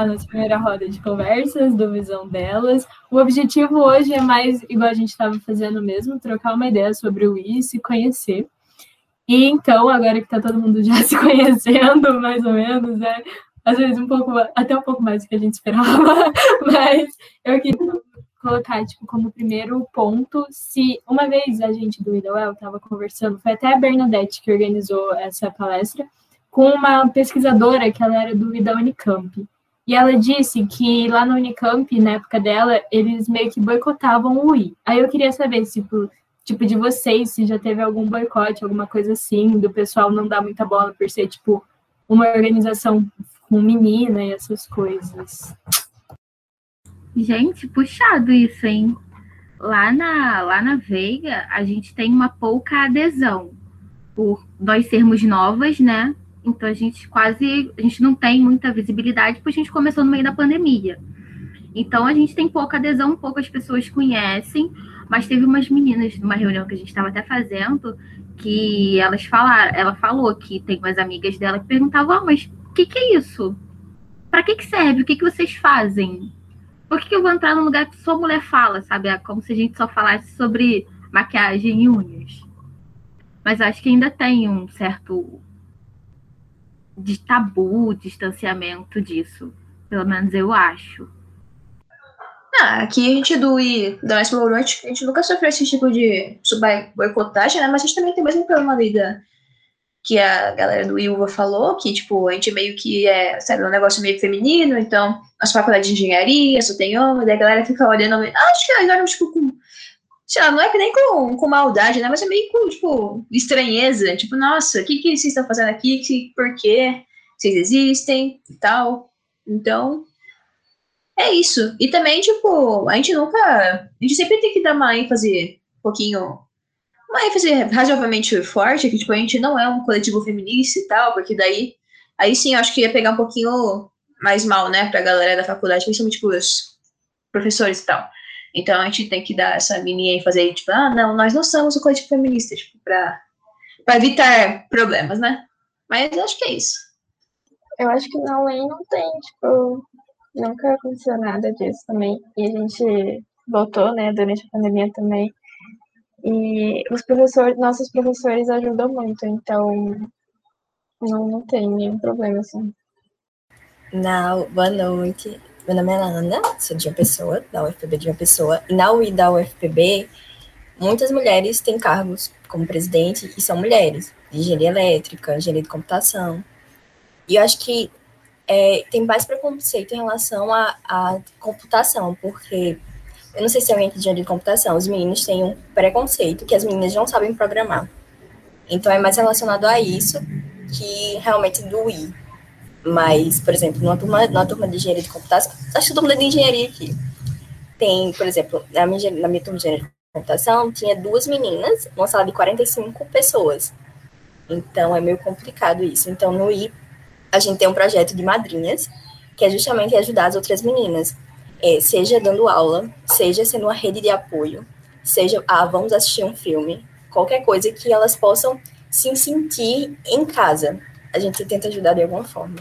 a nossa primeira roda de conversas, do Visão Delas. O objetivo hoje é mais, igual a gente estava fazendo mesmo, trocar uma ideia sobre o I, se conhecer. E então, agora que está todo mundo já se conhecendo, mais ou menos, né? Às vezes um pouco, até um pouco mais do que a gente esperava, mas eu queria colocar, tipo, como primeiro ponto, se uma vez a gente do Idowell estava conversando, foi até a Bernadette que organizou essa palestra, com uma pesquisadora que ela era do da Unicamp. E ela disse que lá no Unicamp, na época dela, eles meio que boicotavam o I. Aí eu queria saber tipo, tipo, de vocês, se já teve algum boicote, alguma coisa assim, do pessoal não dar muita bola por ser, tipo, uma organização com menina e essas coisas. Gente, puxado isso, hein? Lá na, lá na Veiga, a gente tem uma pouca adesão por nós sermos novas, né? Então a gente quase, a gente não tem muita visibilidade porque a gente começou no meio da pandemia. Então a gente tem pouca adesão, poucas pessoas conhecem, mas teve umas meninas numa reunião que a gente estava até fazendo que elas falaram, ela falou que tem umas amigas dela que perguntavam, ah, mas o que, que é isso? Para que, que serve? O que, que vocês fazem? Por que, que eu vou entrar num lugar que só mulher fala, sabe? É como se a gente só falasse sobre maquiagem e unhas. Mas acho que ainda tem um certo de tabu, distanciamento disso. Pelo menos eu acho. Ah, aqui a gente do I, da Mais a gente nunca sofreu esse tipo de boicotagem, né? Mas a gente também tem o mesmo problema ali da, que a galera do Ilva falou, que, tipo, a gente meio que é, sabe, um negócio meio feminino, então, as faculdades de engenharia só tem homem, daí a galera fica olhando, acho que agora, tipo, com, sei lá, não é que nem com, com maldade, né, mas é meio com, tipo, estranheza, tipo, nossa, o que que vocês estão fazendo aqui, que, por quê, vocês existem e tal, então, é isso, e também, tipo, a gente nunca, a gente sempre tem que dar uma ênfase um pouquinho uma ênfase razoavelmente forte, que tipo, a gente não é um coletivo feminista e tal, porque daí, aí sim, acho que ia pegar um pouquinho mais mal, né, pra galera da faculdade, principalmente os professores e tal. Então a gente tem que dar essa mini ênfase aí, tipo, ah, não, nós não somos um coletivo feminista, tipo, pra, pra evitar problemas, né? Mas eu acho que é isso. Eu acho que na lei não tem, tipo, nunca aconteceu nada disso também. E a gente voltou, né, durante a pandemia também. E os professores, nossos professores ajudam muito, então não, não tem nenhum problema assim. Não, boa noite. Meu nome é Ana, sou de uma pessoa, da UFPB de uma pessoa. E na UI da UFPB, muitas mulheres têm cargos como presidente e são mulheres, de engenharia elétrica, engenharia de computação. E eu acho que é, tem mais preconceito em relação à, computação, porque eu não sei se é alguém que de computação, os meninos têm um preconceito que as meninas não sabem programar. Então é mais relacionado a isso que realmente do I. Mas, por exemplo, numa turma, numa turma de engenharia de computação, acho que é de engenharia aqui. Tem, por exemplo, na minha, na minha turma de engenharia de computação, tinha duas meninas, uma sala de 45 pessoas. Então é meio complicado isso. Então no I, a gente tem um projeto de madrinhas, que é justamente ajudar as outras meninas é, seja dando aula, seja sendo uma rede de apoio, seja, ah, vamos assistir um filme, qualquer coisa que elas possam se sentir em casa. A gente tenta ajudar de alguma forma.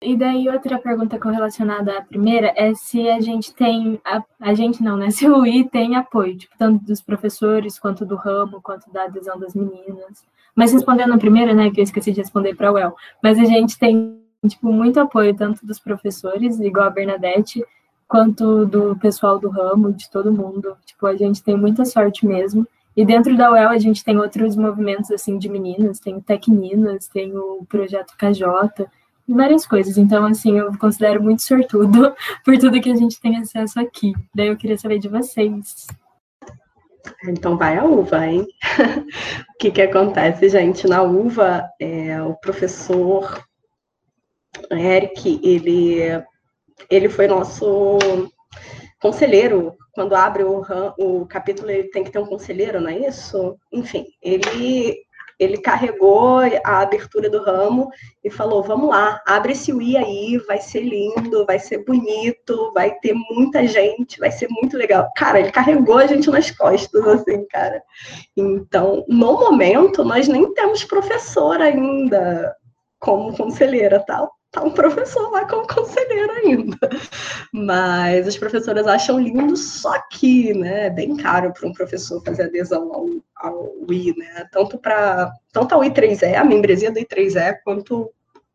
E daí outra pergunta correlacionada à primeira é se a gente tem, a, a gente não, né? Se o I tem apoio, tipo, tanto dos professores, quanto do ramo, quanto da adesão das meninas. Mas respondendo a primeira, né, que eu esqueci de responder para o El, mas a gente tem tipo, muito apoio, tanto dos professores, igual a Bernadette, quanto do pessoal do ramo, de todo mundo. Tipo, a gente tem muita sorte mesmo. E dentro da UEL a gente tem outros movimentos, assim, de meninas, tem o Tecninas, tem o Projeto KJ, várias coisas. Então, assim, eu considero muito sortudo por tudo que a gente tem acesso aqui. Daí eu queria saber de vocês. Então vai a uva, hein? o que que acontece, gente? Na uva, é, o professor Eric, ele, ele foi nosso conselheiro. Quando abre o, o capítulo, ele tem que ter um conselheiro, não é isso? Enfim, ele, ele carregou a abertura do ramo e falou: vamos lá, abre esse Wii aí, vai ser lindo, vai ser bonito, vai ter muita gente, vai ser muito legal. Cara, ele carregou a gente nas costas, assim, cara. Então, no momento, nós nem temos professor ainda como conselheira tal. Tá um professor lá como conselheiro ainda. Mas as professoras acham lindo, só que né, é bem caro para um professor fazer adesão ao, ao I, né? Tanto para tanto ao I3E, a membresia do I3E, quanto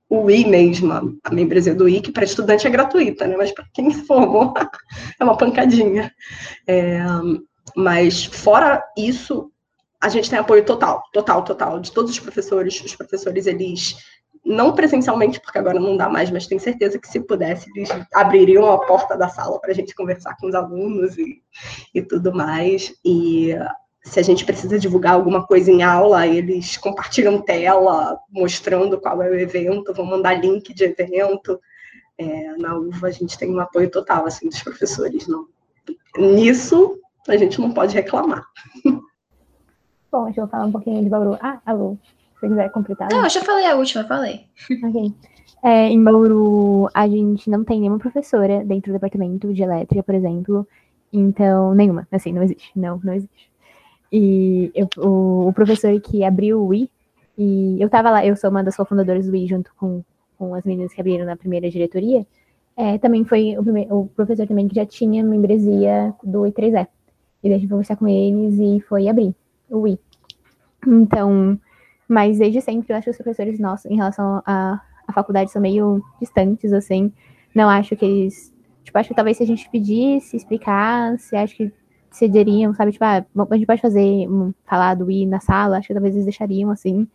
o I mesmo, a membresia do I, que para estudante é gratuita, né? Mas para quem se formou é uma pancadinha. É, mas fora isso, a gente tem apoio total, total, total, de todos os professores. Os professores, eles não presencialmente, porque agora não dá mais, mas tenho certeza que se pudesse, eles abririam a porta da sala para a gente conversar com os alunos e, e tudo mais. E se a gente precisa divulgar alguma coisa em aula, eles compartilham tela mostrando qual é o evento, vão mandar link de evento. É, na UVA a gente tem um apoio total assim dos professores. Não. Nisso a gente não pode reclamar. Bom, deixa eu falar um pouquinho de Bauru. Ah, alô, se quiser completar. Não, eu já falei a última, falei. Ok. É, em Bauru, a gente não tem nenhuma professora dentro do departamento de elétrica, por exemplo. Então, nenhuma. Assim, não existe. Não, não existe. E eu, o, o, professor que abriu o I, e eu tava lá, eu sou uma das cofundadoras do I, junto com, com as meninas que abriram na primeira diretoria, é, também foi o, primeiro, o, professor também que já tinha membresia do I3E. E daí a gente conversar com eles e foi abrir o I. Então, mas desde sempre eu acho que os professores nossos, em relação à, à faculdade, são meio distantes, assim. Não acho que eles. Tipo, acho que talvez se a gente pedisse, explicasse, acho que cederiam, sabe? Tipo, ah, a gente pode fazer, um, falar do I na sala, acho que talvez eles deixariam assim.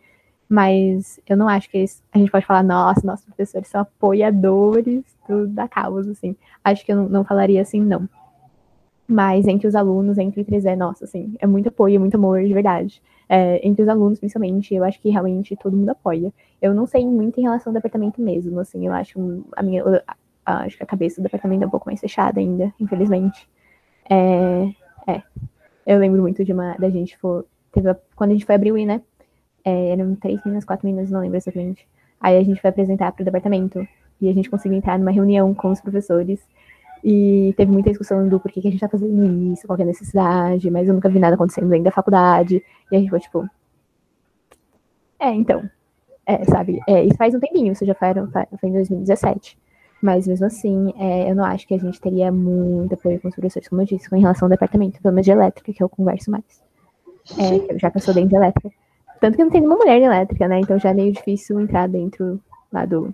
Mas eu não acho que eles, a gente pode falar, nossa, nossos professores são apoiadores do, da causa, assim. Acho que eu não, não falaria assim, não. Mas entre os alunos, entre 3 é, nossa, assim, é muito apoio, muito amor, de verdade. É, entre os alunos, principalmente, eu acho que realmente todo mundo apoia. Eu não sei muito em relação ao departamento mesmo, assim, eu acho a minha, acho que a cabeça do departamento é um pouco mais fechada ainda, infelizmente. É, é. Eu lembro muito de uma, da gente for, teve, quando a gente foi abrir o I, né? É, eram três meninas, quatro meninas, não lembro exatamente. Aí a gente foi apresentar para o departamento e a gente conseguiu entrar numa reunião com os professores e teve muita discussão do porquê que a gente tá fazendo isso, qual é a necessidade, mas eu nunca vi nada acontecendo dentro da faculdade. E a gente foi tipo. É, então. É, sabe? É, isso faz um tempinho, isso já foi, foi em 2017. Mas mesmo assim, é, eu não acho que a gente teria muito apoio com os professores, como eu disse, com relação ao departamento, pelo menos de elétrica, que eu converso mais. É, já que eu sou dentro de elétrica. Tanto que não tem nenhuma mulher de elétrica, né? Então já é meio difícil entrar dentro lá do,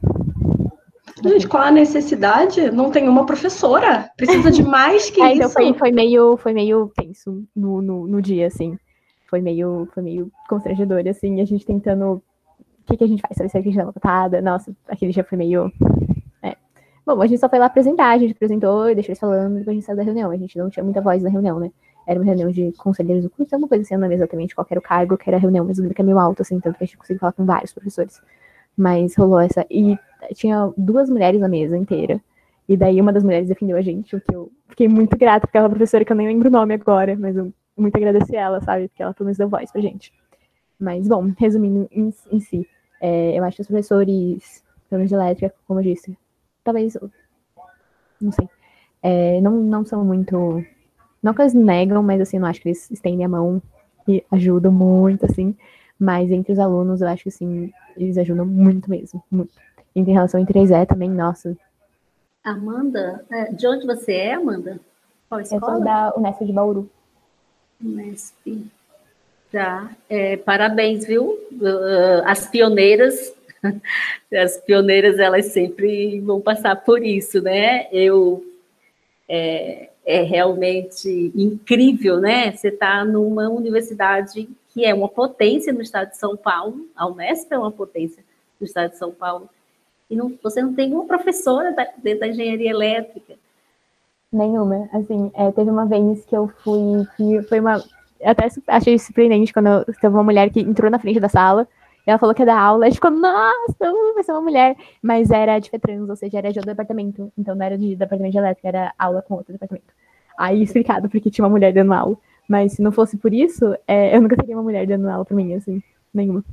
Gente, qual a necessidade? Não tem uma professora. Precisa de mais que é, isso. Então foi, foi, meio, foi meio tenso no, no, no, dia, assim. Foi meio, foi meio constrangedor, assim, a gente tentando. O que, que a gente faz? Sabe se a gente dá uma botada? Nossa, aquele dia foi meio. É. Bom, a gente só foi lá apresentar, a gente apresentou e deixou eles falando, depois a gente saiu da reunião. A gente não tinha muita voz na reunião, né? Era uma reunião de conselheiros do curso, alguma coisa assim, não lembro exatamente qual era o cargo, que era a reunião, mas o número é meio alto, assim, tanto que a gente conseguiu falar com vários professores. Mas rolou essa. E tinha duas mulheres na mesa inteira. E daí uma das mulheres defendeu a gente, o que eu fiquei muito grata, porque ela é uma professora que eu nem lembro o nome agora, mas eu muito agradeci ela, sabe? Porque ela pelo menos deu voz pra gente. Mas, bom, resumindo em, em si, é, eu acho que os professores, pelo menos de elétrica, como eu disse, talvez, não sei, é, não, não são muito. Não que eles negam, mas assim, não acho que eles estendem a mão e ajudam muito, assim. Mas entre os alunos, eu acho que sim, eles ajudam muito mesmo, muito. Em relação em 3E também, nossa. Amanda, é, de onde você é, Amanda? Qual escola? Eu sou da Unesp de Bauru. Unesp. Tá. É, parabéns, viu? Uh, as pioneiras, as pioneiras, elas sempre vão passar por isso, né? Eu é, é realmente incrível, né? Você está numa universidade que é uma potência no estado de São Paulo, a Unesp é uma potência no estado de São Paulo, e não, você não tem uma professora da, dentro da engenharia elétrica. Nenhuma. Assim, é, teve uma vez que eu fui, que foi uma. Eu até achei surpreendente quando eu, teve uma mulher que entrou na frente da sala, ela falou que ia dar aula, e a gente ficou, nossa, vai ser uma mulher. Mas era de FETRANS, ou seja, era de outro departamento. Então não era de departamento de elétrica, era aula com outro departamento. Aí explicado porque tinha uma mulher dando aula. Mas se não fosse por isso, é, eu nunca teria uma mulher dando aula pra mim, assim, nenhuma.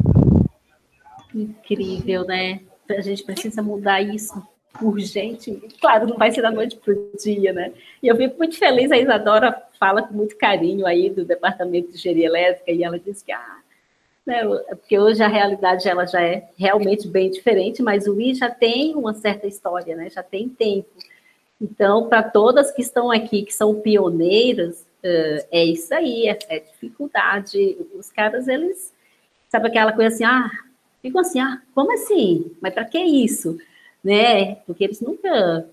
Incrível, né? A gente precisa mudar isso urgente. Claro, não vai ser da noite para o dia, né? E eu fico muito feliz, a Isadora fala com muito carinho aí do Departamento de Engenharia Elétrica, e ela diz que ah, né? Porque hoje a realidade ela já é realmente bem diferente, mas o I já tem uma certa história, né? Já tem tempo. Então, para todas que estão aqui, que são pioneiras, é isso aí, é, é dificuldade. Os caras, eles, sabe aquela coisa assim, ah, ficam assim, ah, como assim? Mas para que isso? Né? Porque eles nunca,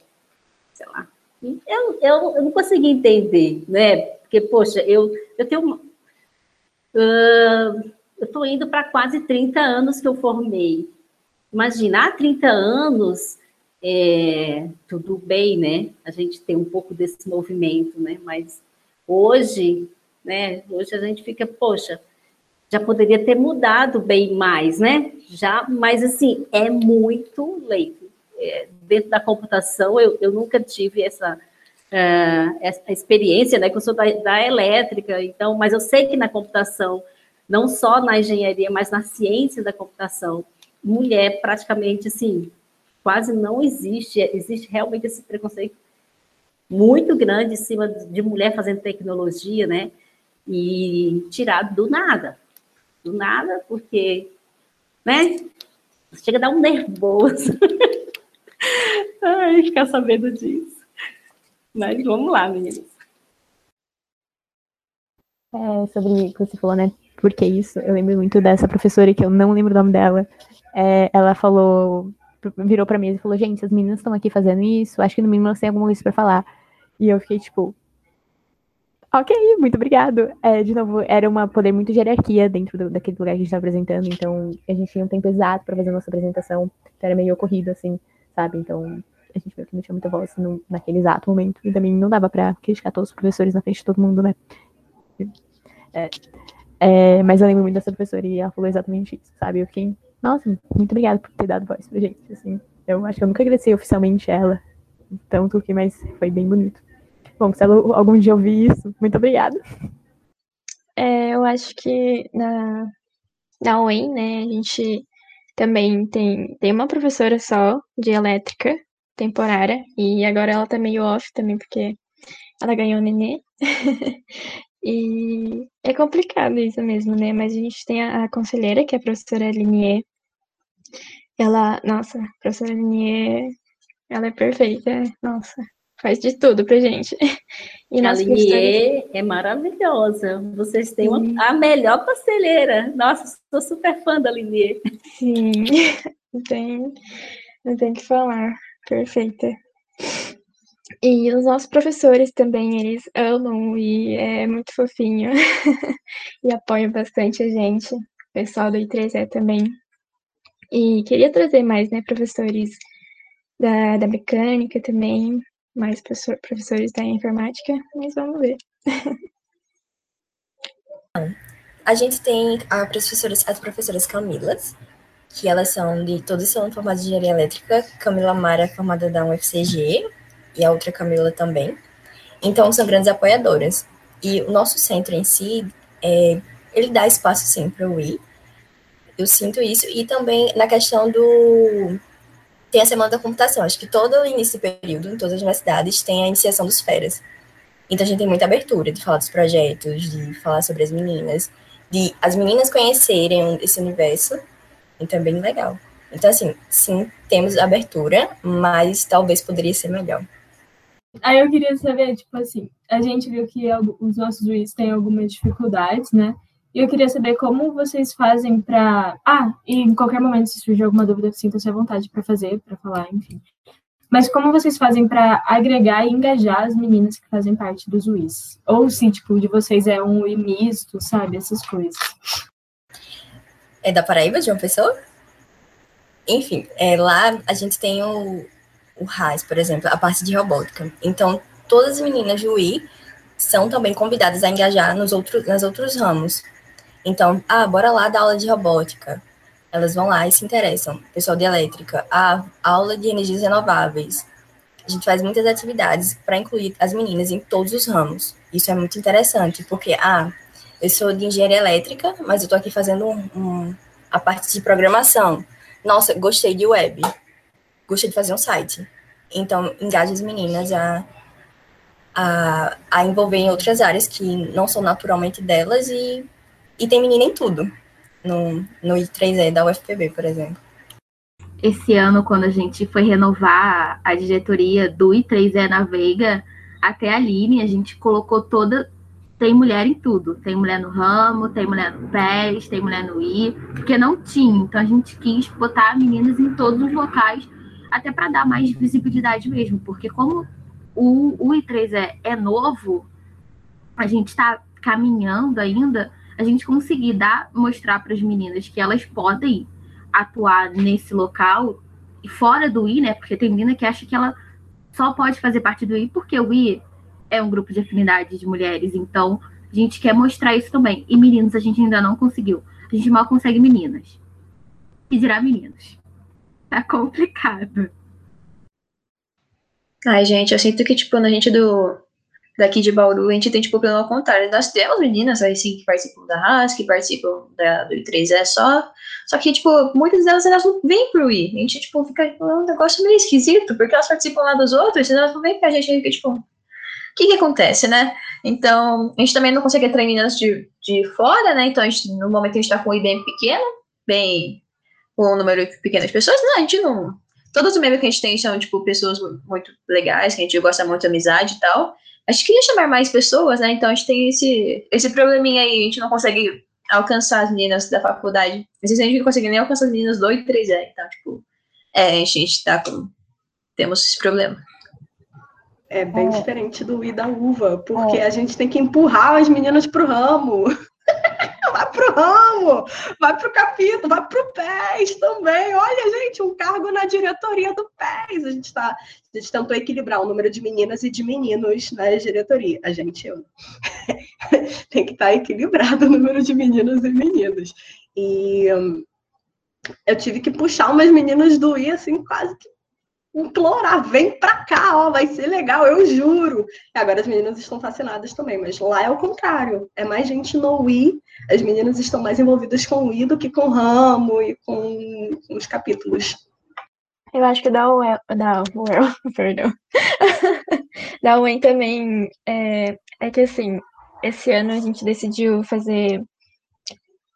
sei lá, eu, eu, eu não consegui entender, né? Porque, poxa, eu, eu tenho uh, eu estou indo para quase 30 anos que eu formei. Imagina, há 30 anos, é, tudo bem, né? A gente tem um pouco desse movimento, né? Mas hoje, né? Hoje a gente fica, poxa, já poderia ter mudado bem mais, né? Já, mas assim, é muito leito. É, dentro da computação, eu, eu nunca tive essa, uh, essa experiência, né? Que eu sou da, da elétrica, então, mas eu sei que na computação não só na engenharia, mas na ciência da computação, mulher praticamente assim, quase não existe, existe realmente esse preconceito muito grande em cima de mulher fazendo tecnologia, né? E tirado do nada. Do nada, porque, né? Chega a dar um nervoso. Ai, ficar sabendo disso. Mas vamos lá, meninas. É, sobre o que você falou, né? por que isso? Eu lembro muito dessa professora que eu não lembro o nome dela. É, ela falou, virou pra mim e falou: Gente, as meninas estão aqui fazendo isso, acho que no mínimo elas têm alguma coisa pra falar. E eu fiquei tipo, Ok, muito obrigado. É, de novo, era uma poder muito de hierarquia dentro do, daquele lugar que a gente estava apresentando, então a gente tinha um tempo exato para fazer a nossa apresentação, então era meio ocorrido, assim, sabe? Então a gente não tinha muita voz no, naquele exato momento, e também não dava para criticar todos os professores na frente de todo mundo, né? É, é, mas eu lembro muito dessa professora e ela falou exatamente isso, sabe? Eu fiquei, nossa, muito obrigada por ter dado voz pra gente, assim. Eu acho que eu nunca agradeci oficialmente ela, tanto que, mas foi bem bonito. Bom, se ela algum dia ouvir isso, muito obrigada. É, eu acho que na, na UEM, né, a gente também tem, tem uma professora só de elétrica temporária, e agora ela tá meio off também, porque ela ganhou o nenê. E é complicado isso mesmo, né? Mas a gente tem a, a conselheira, que é a professora Linier. Ela, nossa, a professora Linier, ela é perfeita, nossa, faz de tudo pra gente. E a Linier é maravilhosa. Vocês têm uma, a melhor conselheira. Nossa, sou super fã da Linier. Sim, não tem, não tem que falar. Perfeita. E os nossos professores também, eles amam e é muito fofinho. e apoiam bastante a gente. O pessoal do I3E também. E queria trazer mais, né, professores da, da mecânica também, mais professor, professores da informática, mas vamos ver. a gente tem a professoras, as professoras Camilas, que elas são de, todas são formadas de engenharia elétrica. Camila Mara é formada da UFCG, e a outra Camila também. Então, são grandes apoiadoras. E o nosso centro em si, é, ele dá espaço, sim, para o I. Eu sinto isso. E também na questão do... Tem a Semana da Computação. Acho que todo início de período, em todas as universidades, tem a iniciação dos feras. Então, a gente tem muita abertura de falar dos projetos, de falar sobre as meninas, de as meninas conhecerem esse universo. Então, é bem legal. Então, assim, sim, temos abertura, mas talvez poderia ser melhor. Aí eu queria saber, tipo assim, a gente viu que os nossos juízes têm algumas dificuldades, né? E eu queria saber como vocês fazem para. Ah, e em qualquer momento, se surgir alguma dúvida, sinta-se à vontade para fazer, para falar, enfim. Mas como vocês fazem para agregar e engajar as meninas que fazem parte dos juízes? Ou se, tipo, de vocês é um UI misto, sabe? Essas coisas. É da Paraíba, de uma pessoa? Enfim, é, lá a gente tem o, o RAS, por exemplo, a parte de robótica. Então, todas as meninas do UI são também convidadas a engajar nos outros, nos outros ramos. Então, ah, bora lá dar aula de robótica. Elas vão lá e se interessam. Pessoal de elétrica, ah, aula de energias renováveis. A gente faz muitas atividades para incluir as meninas em todos os ramos. Isso é muito interessante, porque, ah, eu sou de engenharia elétrica, mas eu estou aqui fazendo um, um, a parte de programação. Nossa, gostei de web gostei de fazer um site. Então, engaje as meninas a, a, a envolver em outras áreas que não são naturalmente delas e, e tem menina em tudo. no, no I3E da UFPB, por exemplo. Esse ano, quando a gente foi renovar a diretoria do I3E na Veiga, até a Aline, a gente colocou toda. Tem mulher em tudo. Tem mulher no ramo, tem mulher no PES, tem mulher no I, porque não tinha. Então a gente quis botar meninas em todos os locais, até para dar mais visibilidade mesmo. Porque como o, o I3E é novo, a gente está caminhando ainda, a gente conseguir dar, mostrar para as meninas que elas podem atuar nesse local e fora do I, né? Porque tem menina que acha que ela só pode fazer parte do I porque o I é um grupo de afinidade de mulheres. Então, a gente quer mostrar isso também. E meninos, a gente ainda não conseguiu. A gente mal consegue meninas. E dirá meninos. Tá complicado. Ai, gente, eu sinto que, tipo, na gente do, daqui de Bauru, a gente tem, tipo, problema ao contrário. Nós temos meninas, aí sim, que participam da RAS, que participam da, do I3E só, só que, tipo, muitas delas, elas não vêm pro I. A gente, tipo, fica, tipo, um negócio meio esquisito, porque elas participam lá dos outros, e elas não vêm pra gente, a gente fica, tipo, o que que acontece, né? Então, a gente também não consegue atrair meninas de, de fora, né? Então, a gente, no momento, a gente tá com um I bem pequeno, bem, com um número pequeno de pessoas, não, a gente não... Todos os membros que a gente tem são, tipo, pessoas muito legais, que a gente gosta muito de amizade e tal, a gente queria chamar mais pessoas, né? Então a gente tem esse, esse probleminha aí, a gente não consegue alcançar as meninas da faculdade. Às vezes a gente não consegue nem alcançar as meninas do 8 3 é, então, tipo, é, a gente, a gente tá com. Temos esse problema. É bem é. diferente do I da uva, porque é. a gente tem que empurrar as meninas pro ramo. vai pro ramo, vai pro capítulo, vai pro PES também. Olha, gente, um cargo na diretoria do PES. A gente, tá, a gente tentou equilibrar o número de meninas e de meninos na diretoria. A gente eu, tem que estar tá equilibrado o número de meninas e meninos. E hum, eu tive que puxar umas meninas do I, assim, quase que implorar, vem pra cá, ó, vai ser legal, eu juro. E agora as meninas estão fascinadas também, mas lá é o contrário, é mais gente no Wii, as meninas estão mais envolvidas com o Wii do que com o ramo e com, com os capítulos. Eu acho que da UEL, da UEL, perdão, da UEM também, é, é que assim, esse ano a gente decidiu fazer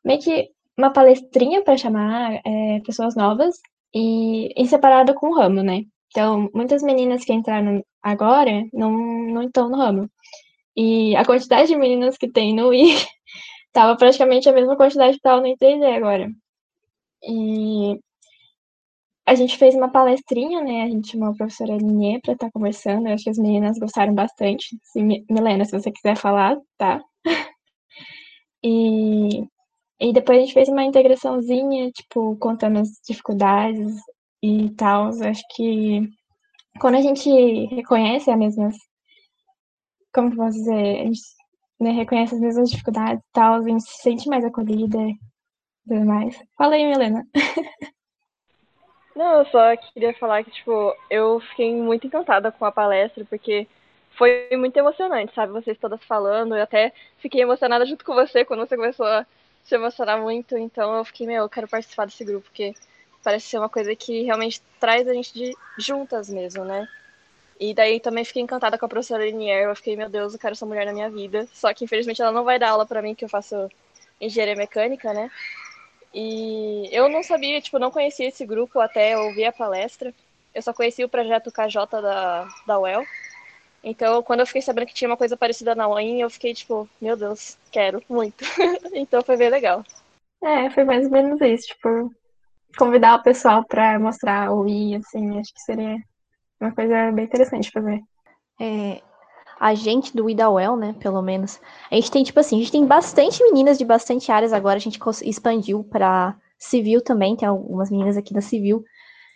meio que uma palestrinha para chamar é, pessoas novas e em separado com o ramo, né? Então, muitas meninas que entraram agora não, não estão no ramo. E a quantidade de meninas que tem no I estava praticamente a mesma quantidade que estava no I3D agora. E a gente fez uma palestrinha, né? A gente chamou a professora Linê para estar tá conversando. Eu acho que as meninas gostaram bastante. Se, Milena, se você quiser falar, tá? e e depois a gente fez uma integraçãozinha, tipo, contando as dificuldades e tal. Acho que quando a gente reconhece as mesmas. Como que posso dizer? A gente né, reconhece as mesmas dificuldades e tal, a gente se sente mais acolhida e tudo mais. Fala aí, Milena. Não, eu só queria falar que, tipo, eu fiquei muito encantada com a palestra, porque foi muito emocionante, sabe? Vocês todas falando, eu até fiquei emocionada junto com você quando você começou a se emocionar muito, então eu fiquei, meu, eu quero participar desse grupo, porque parece ser uma coisa que realmente traz a gente de juntas mesmo, né? E daí também fiquei encantada com a professora Linier, eu fiquei, meu Deus, eu quero essa mulher na minha vida. Só que infelizmente ela não vai dar aula para mim, que eu faço engenharia mecânica, né? E eu não sabia, tipo, não conhecia esse grupo até ouvir a palestra. Eu só conhecia o projeto KJ da, da UEL. Então, quando eu fiquei sabendo que tinha uma coisa parecida na UEM, eu fiquei tipo, meu Deus, quero muito. então foi bem legal. É, foi mais ou menos isso, tipo, convidar o pessoal para mostrar o I, assim, acho que seria uma coisa bem interessante pra ver. É, a gente do Idawell, né, pelo menos, a gente tem, tipo assim, a gente tem bastante meninas de bastante áreas agora, a gente expandiu para civil também, tem algumas meninas aqui da civil.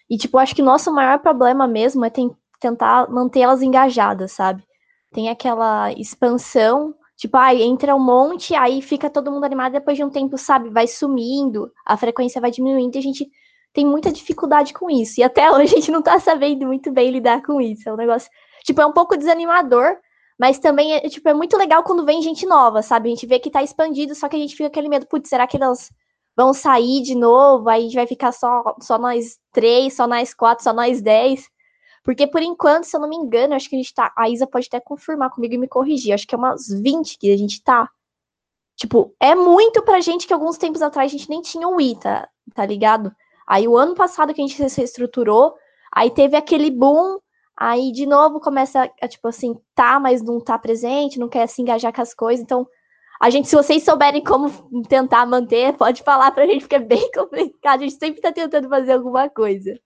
E, tipo, acho que o nosso maior problema mesmo é tem, tentar manter elas engajadas, sabe? Tem aquela expansão, tipo, aí entra um monte, aí fica todo mundo animado, depois de um tempo, sabe, vai sumindo, a frequência vai diminuindo e a gente tem muita dificuldade com isso. E até hoje a gente não tá sabendo muito bem lidar com isso. É um negócio, tipo, é um pouco desanimador, mas também é, tipo, é muito legal quando vem gente nova, sabe? A gente vê que tá expandido, só que a gente fica aquele medo, putz, será que elas vão sair de novo? Aí a gente vai ficar só, só nós três, só nós quatro, só nós dez. Porque, por enquanto, se eu não me engano, acho que a gente tá. A Isa pode até confirmar comigo e me corrigir. Acho que é umas 20 que a gente tá. Tipo, é muito pra gente que alguns tempos atrás a gente nem tinha o tá, tá ligado? Aí o ano passado que a gente se reestruturou, aí teve aquele boom, aí de novo começa a, tipo assim, tá, mas não tá presente, não quer se engajar com as coisas. Então, a gente, se vocês souberem como tentar manter, pode falar pra gente, porque é bem complicado. A gente sempre tá tentando fazer alguma coisa.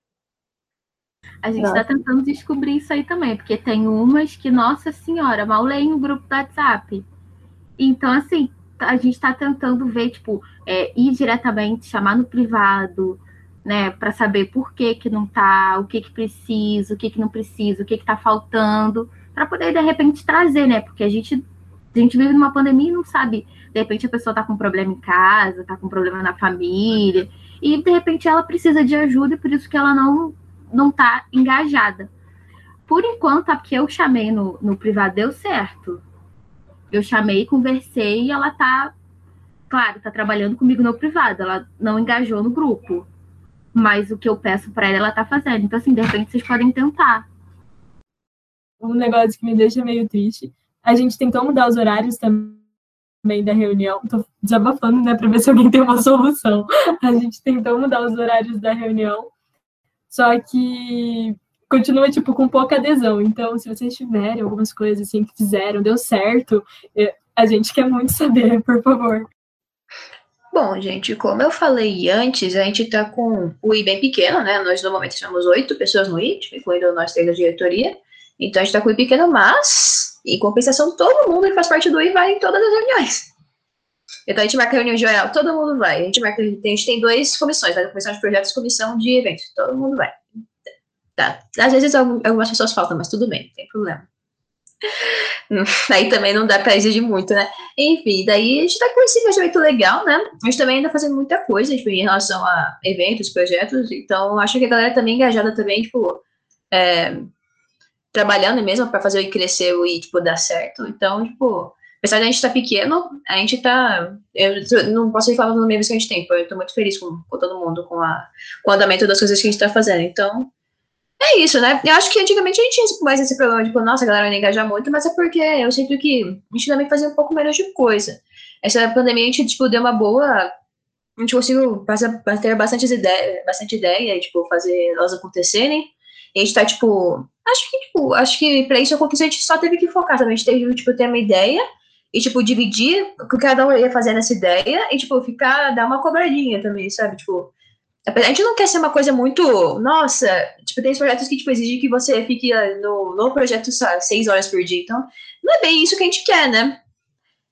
A gente está tentando descobrir isso aí também, porque tem umas que, nossa senhora, mal leem o grupo do WhatsApp. Então, assim, a gente está tentando ver, tipo, é, ir diretamente, chamar no privado, né, para saber por que que não tá, o que que precisa, o que que não precisa, o que que tá faltando, para poder, de repente, trazer, né, porque a gente, a gente vive numa pandemia e não sabe, de repente a pessoa tá com problema em casa, tá com problema na família, e de repente ela precisa de ajuda e por isso que ela não não está engajada. Por enquanto, a que eu chamei no, no privado deu certo. Eu chamei, conversei e ela está, claro, está trabalhando comigo no privado. Ela não engajou no grupo. Mas o que eu peço para ela, ela está fazendo. Então, assim, de repente vocês podem tentar. Um negócio que me deixa meio triste. A gente tentou mudar os horários também da reunião. Tô desabafando, né, para ver se alguém tem uma solução. A gente tentou mudar os horários da reunião só que continua, tipo, com pouca adesão. Então, se vocês tiverem algumas coisas assim que fizeram, deu certo, é, a gente quer muito saber, por favor. Bom, gente, como eu falei antes, a gente tá com o I bem pequeno, né? Nós normalmente somos oito pessoas no I, incluindo nós três da diretoria. Então a gente tá com o I pequeno, mas, em compensação, todo mundo que faz parte do I vai em todas as reuniões. Então a gente marca reunião geral, todo mundo vai. A gente marca, a gente tem duas comissões, a comissão de projetos e comissão de eventos. Todo mundo vai. Tá. Às vezes algumas pessoas faltam, mas tudo bem, não tem problema. Aí também não dá pra exigir muito, né? Enfim, daí a gente tá com esse engajamento legal, né? A gente também ainda fazendo muita coisa, tipo, em relação a eventos, projetos. Então, acho que a galera também engajada também, tipo, é, trabalhando mesmo para fazer o crescer e, tipo, dar certo. Então, tipo, apesar de a gente estar tá pequeno, a gente está. Eu não posso falando no mesmo que a gente tem, eu estou muito feliz com, com, todo mundo, com, a, com o andamento das coisas que a gente está fazendo. Então, é isso, né? Eu acho que antigamente a gente tinha mais esse problema tipo, nossa, a galera não engajar muito, mas é porque eu sinto que a gente também fazia um pouco menos de coisa. Essa pandemia a gente, tipo, deu uma boa. A gente conseguiu ter bastante ideia, bastante ideia e, tipo, fazer elas acontecerem. E a gente tá, tipo. Acho que, tipo, acho que pra isso acontecer a gente só teve que focar também. A gente teve, tipo, ter uma ideia e, tipo, dividir o que cada um ia fazer nessa ideia e, tipo, ficar, dar uma cobradinha também, sabe? Tipo, a gente não quer ser uma coisa muito, nossa, tipo, tem projetos que, tipo, exigem que você fique no, no projeto seis horas por dia, então, não é bem isso que a gente quer, né?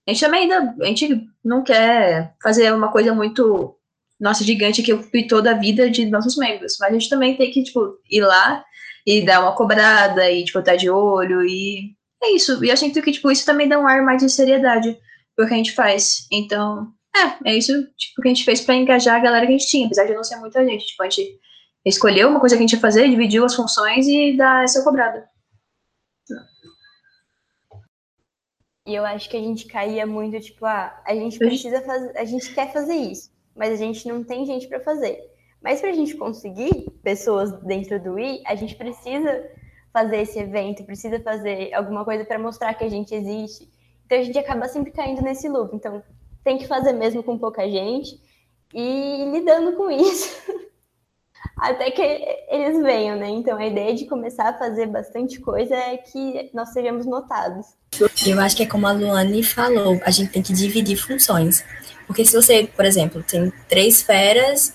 A gente também ainda, a gente não quer fazer uma coisa muito, nossa, gigante que ocupe toda a vida de nossos membros, mas a gente também tem que, tipo, ir lá e dar uma cobrada e, tipo, estar tá de olho e é isso. E eu sinto que, tipo, isso também dá um ar mais de seriedade pro que a gente faz. Então, é, é isso tipo, que a gente fez para engajar a galera que a gente tinha, apesar de não ser muita gente. Tipo, a gente escolheu uma coisa que a gente ia fazer, dividiu as funções e dá essa cobrada. E eu acho que a gente caía muito, tipo, ah, a gente precisa fazer, a gente quer fazer isso, mas a gente não tem gente para fazer. Mas para a gente conseguir pessoas dentro do I, a gente precisa fazer esse evento, precisa fazer alguma coisa para mostrar que a gente existe. Então a gente acaba sempre caindo nesse loop. Então tem que fazer mesmo com pouca gente e lidando com isso. Até que eles venham, né? Então a ideia de começar a fazer bastante coisa é que nós sejamos notados. Eu acho que é como a Luane falou, a gente tem que dividir funções. Porque se você, por exemplo, tem três feras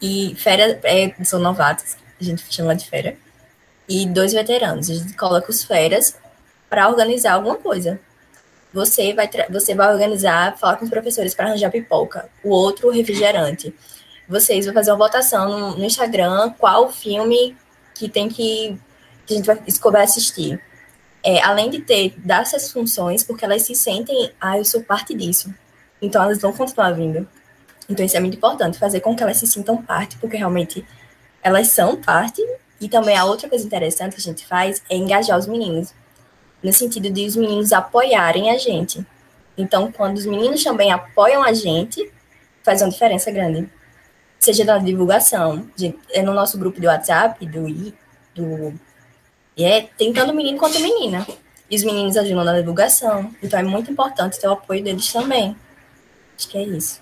e fera é, são novatos, a gente chama de fera, e dois veteranos. A gente coloca os feras para organizar alguma coisa. Você vai, você vai organizar, falar com os professores para arranjar pipoca, o outro refrigerante. Vocês vão fazer uma votação no, no Instagram qual filme que tem que, que a gente vai, vai assistir. É, além de ter dessas funções, porque elas se sentem, ah, eu sou parte disso. Então elas vão continuar vindo. Então isso é muito importante, fazer com que elas se sintam parte, porque realmente elas são parte e também a outra coisa interessante que a gente faz é engajar os meninos, no sentido de os meninos apoiarem a gente. Então, quando os meninos também apoiam a gente, faz uma diferença grande. Seja na divulgação, de, é no nosso grupo de WhatsApp, do, do e é tentando menino quanto menina. E os meninos ajudam na divulgação. Então é muito importante ter o apoio deles também. Acho que é isso.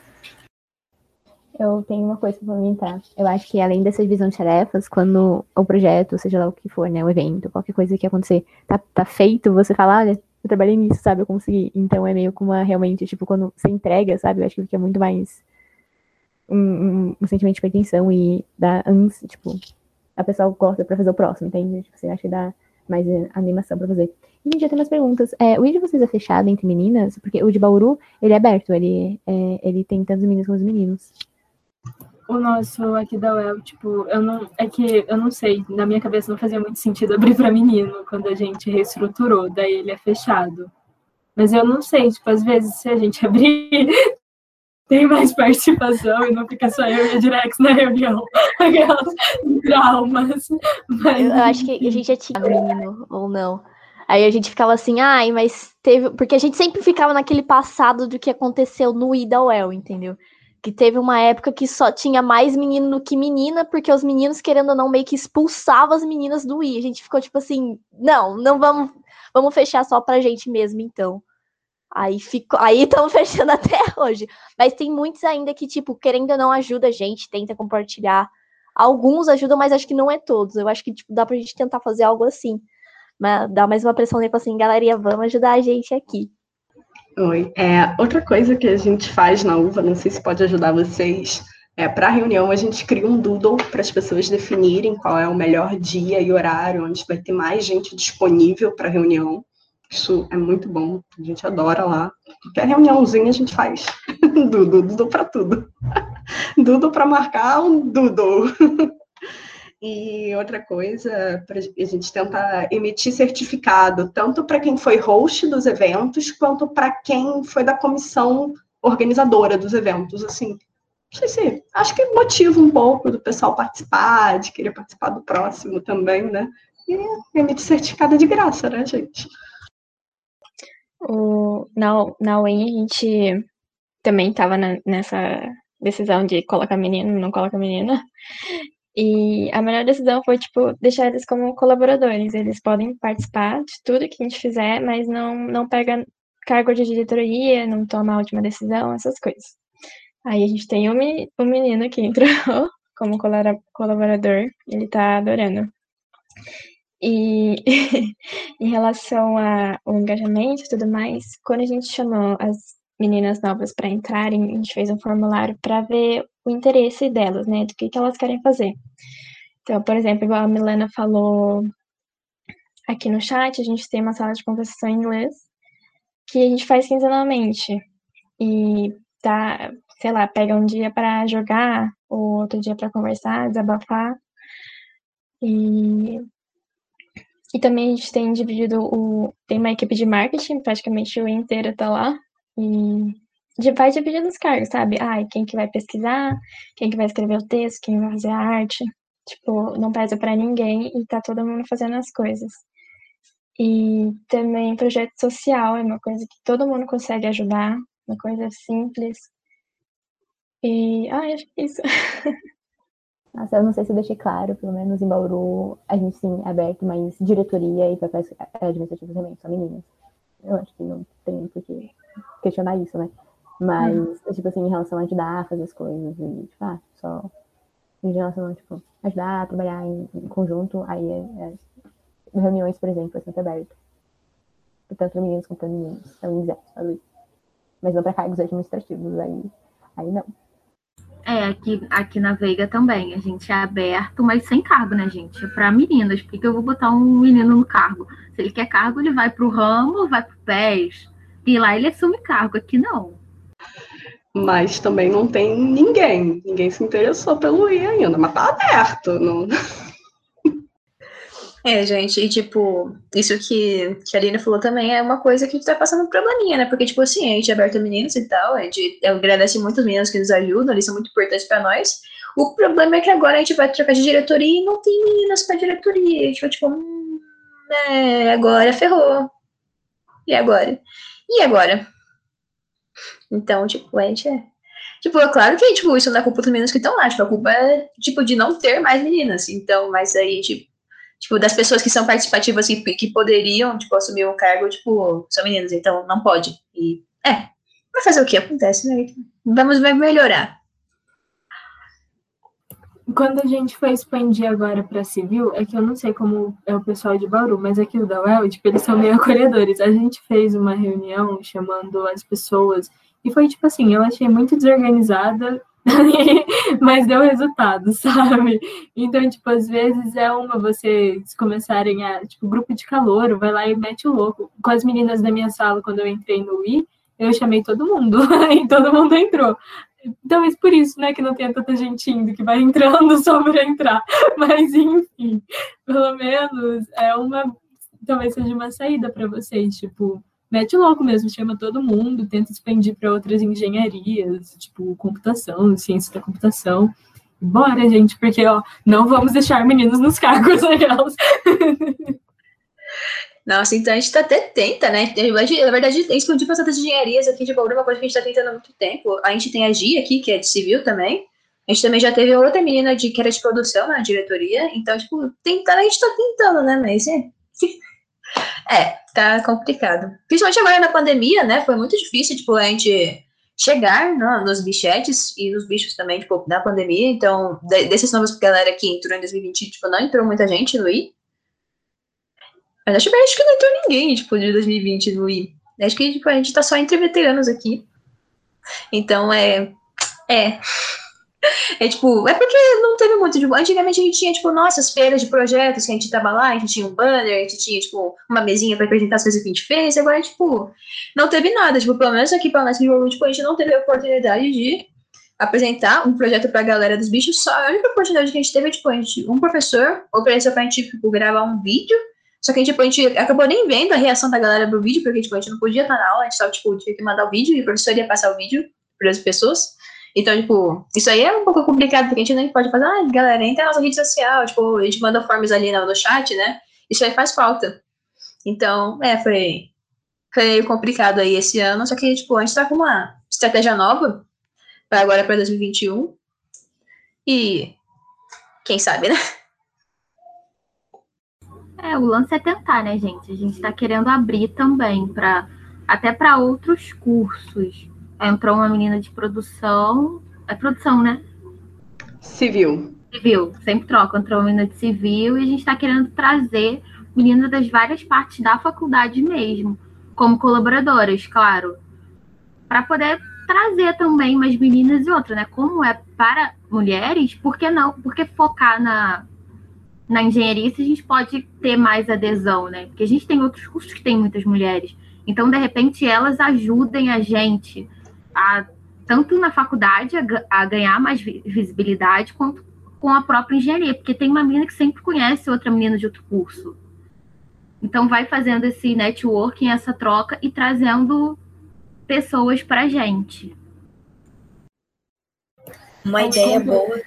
Eu tenho uma coisa para comentar. Eu acho que além dessa divisão de tarefas, quando o projeto, seja lá o que for, né, o evento, qualquer coisa que acontecer, tá, tá feito, você fala, olha, eu trabalhei nisso, sabe, eu consegui. Então é meio como uma, realmente, tipo, quando você entrega, sabe, eu acho que fica muito mais um, um, um sentimento de pretensão e dá ânsia, tipo, a pessoa gosta pra fazer o próximo, entende? Tipo, você acha que dá mais eh, animação pra fazer. E já tem umas perguntas. É, o de vocês é fechado entre meninas? Porque o de Bauru, ele é aberto, ele, é, ele tem tantos meninos como os meninos o nosso aqui da UEL, tipo, eu não. É que eu não sei, na minha cabeça não fazia muito sentido abrir para menino quando a gente reestruturou, daí ele é fechado. Mas eu não sei, tipo, às vezes se a gente abrir, tem mais participação e não fica só eu e a Direx na reunião. Aquelas traumas. Mas... Eu acho que a gente já tinha menino, ou não. Aí a gente ficava assim, ai, mas teve. Porque a gente sempre ficava naquele passado do que aconteceu no Ida Well, entendeu? Que teve uma época que só tinha mais menino do que menina, porque os meninos, querendo ou não, meio que expulsavam as meninas do I. A gente ficou tipo assim, não, não vamos, vamos fechar só pra gente mesmo, então. Aí ficou, aí estamos fechando até hoje. Mas tem muitos ainda que, tipo, querendo ou não, ajuda a gente, tenta compartilhar. Alguns ajudam, mas acho que não é todos. Eu acho que tipo, dá pra gente tentar fazer algo assim. Mas dá mais uma pressão tipo assim, galerinha, vamos ajudar a gente aqui. Oi. É, outra coisa que a gente faz na UVA, não sei se pode ajudar vocês, é para a reunião a gente cria um doodle para as pessoas definirem qual é o melhor dia e horário onde vai ter mais gente disponível para a reunião. Isso é muito bom, a gente adora lá. Qualquer reuniãozinha a gente faz. doodle, doodle para tudo. doodle para marcar um doodle. E outra coisa, a gente tenta emitir certificado, tanto para quem foi host dos eventos, quanto para quem foi da comissão organizadora dos eventos. Assim, não sei se, acho que motiva um pouco do pessoal participar, de querer participar do próximo também, né? E emitir certificado de graça, né, gente? O, na, na UEM a gente também estava nessa decisão de colocar menino, não coloca menina. E a melhor decisão foi, tipo, deixar eles como colaboradores. Eles podem participar de tudo que a gente fizer, mas não, não pega cargo de diretoria, não toma a última decisão, essas coisas. Aí a gente tem um menino que entrou como colaborador, ele tá adorando. E em relação ao engajamento e tudo mais, quando a gente chamou as meninas novas para entrarem, a gente fez um formulário para ver o interesse delas, né, do que, que elas querem fazer. Então, por exemplo, igual a Milena falou aqui no chat, a gente tem uma sala de conversação em inglês que a gente faz quinzenalmente. E tá, sei lá, pega um dia para jogar, ou outro dia para conversar, desabafar. E, e também a gente tem dividido o. Tem uma equipe de marketing, praticamente o inteiro tá lá. E vai dividindo os cargos, sabe? Ai, quem que vai pesquisar, quem que vai escrever o texto, quem vai fazer a arte. Tipo, não pesa para ninguém e tá todo mundo fazendo as coisas. E também projeto social é uma coisa que todo mundo consegue ajudar, uma coisa simples. E, ai, acho que é isso. Nossa, eu não sei se eu deixei claro, pelo menos em Bauru, a gente sim é aberto, mas diretoria e papéis administrativos também são meninas. Eu acho que não tem por que questionar isso, né? Mas, uhum. tipo assim, em relação a ajudar a fazer as coisas e, tipo, ah, só em relação a, tipo, ajudar a trabalhar em, em conjunto, aí é, é, reuniões, por exemplo, é sempre aberto. Tanto meninos quanto meninos, então quiser fazer Mas não para cargos administrativos, aí, aí não. É, aqui, aqui na Veiga também, a gente é aberto, mas sem cargo, né, gente? É para meninas, porque eu vou botar um menino no cargo. Se ele quer cargo, ele vai para o ramo, vai para o PES, e lá ele assume cargo, aqui não. Mas também não tem ninguém. Ninguém se interessou pelo I ainda, mas tá aberto. Não... É, gente, e tipo, isso que, que a Aline falou também é uma coisa que a gente tá passando um probleminha, né? Porque, tipo assim, a gente é aberto a meninos e tal, a gente agradece muito os meninos que nos ajudam, eles são muito importantes pra nós. O problema é que agora a gente vai trocar de diretoria e não tem meninas pra diretoria. A gente vai, tipo, hum, é, agora ferrou. E agora? E agora? Então, tipo, a gente é. Tipo, é claro que, tipo, isso não é culpa dos meninos que estão lá, tipo, a culpa é, tipo, de não ter mais meninas. Então, mas aí, tipo, tipo das pessoas que são participativas e que poderiam, tipo, assumir um cargo, tipo, são meninas, então não pode. E, é, Vai fazer o que? Acontece, né? Vamos melhorar. Quando a gente foi expandir agora para civil, é que eu não sei como é o pessoal de Bauru, mas aqui o da UEL, tipo, eles são meio acolhedores. A gente fez uma reunião chamando as pessoas e foi tipo assim, eu achei muito desorganizada, mas deu resultado, sabe? Então, tipo, às vezes é uma vocês começarem a, tipo, grupo de calor, vai lá e mete o louco. Com as meninas da minha sala, quando eu entrei no I, eu chamei todo mundo, e todo mundo entrou. Talvez por isso, né, que não tenha tanta gente indo, que vai entrando só para entrar. Mas, enfim, pelo menos é uma. Talvez seja uma saída para vocês, tipo, mete louco mesmo, chama todo mundo, tenta expandir para outras engenharias, tipo, computação, ciência da computação. Bora, gente, porque, ó, não vamos deixar meninos nos cargos, aquelas. Nossa, então a gente tá até tenta, né? Na verdade, explodir para outras engenharias aqui de Bauru uma coisa que a gente tá tentando há muito tempo. A gente tem a Gia aqui, que é de civil também. A gente também já teve outra menina de, que era de produção na diretoria. Então, tipo, tentando, a gente tá tentando, né? Mas é. É, tá complicado. Principalmente agora na pandemia, né? Foi muito difícil, tipo, a gente chegar no, nos bichetes e nos bichos também, tipo, da pandemia. Então, de, desses novos galera que entrou em 2020, tipo, não entrou muita gente no I. Mas acho, acho que não entrou ninguém, tipo, de 2020 no I. Acho que tipo, a gente tá só entre veteranos aqui. Então é. É. É tipo, é porque não teve muito. Tipo, antigamente a gente tinha, tipo, nossas feiras de projetos que a gente tava lá, a gente tinha um banner, a gente tinha, tipo, uma mesinha pra apresentar as coisas que a gente fez. Agora, tipo, não teve nada. Tipo, pelo menos aqui pra nós que tipo, a gente não teve a oportunidade de apresentar um projeto pra galera dos bichos. Só a única oportunidade que a gente teve, tipo, a gente, um professor ofereceu pra gente, tipo, gravar um vídeo só que, tipo, a gente acabou nem vendo a reação da galera do vídeo, porque, tipo, a gente não podia estar na aula, a gente só, tipo, tinha que mandar o vídeo e o professor ia passar o vídeo para as pessoas. Então, tipo, isso aí é um pouco complicado, porque a gente nem pode fazer, ah, galera, entra na nossa rede social, tipo, a gente manda formas ali no, no chat, né? Isso aí faz falta. Então, é, foi, foi complicado aí esse ano, só que, tipo, a gente tá com uma estratégia nova para agora para 2021. E quem sabe, né? É, o lance é tentar, né, gente? A gente está querendo abrir também para até para outros cursos. Entrou uma menina de produção, é produção, né? Civil. Civil, sempre troca. Entrou uma menina de civil e a gente está querendo trazer meninas das várias partes da faculdade mesmo, como colaboradoras, claro, para poder trazer também umas meninas e outras, né? Como é para mulheres, por que não? Por que focar na na engenharia se a gente pode ter mais adesão, né? Porque a gente tem outros cursos que tem muitas mulheres. Então, de repente, elas ajudem a gente a tanto na faculdade a, a ganhar mais visibilidade quanto com a própria engenharia, porque tem uma menina que sempre conhece outra menina de outro curso. Então, vai fazendo esse networking, essa troca e trazendo pessoas para a gente. Uma ideia boa.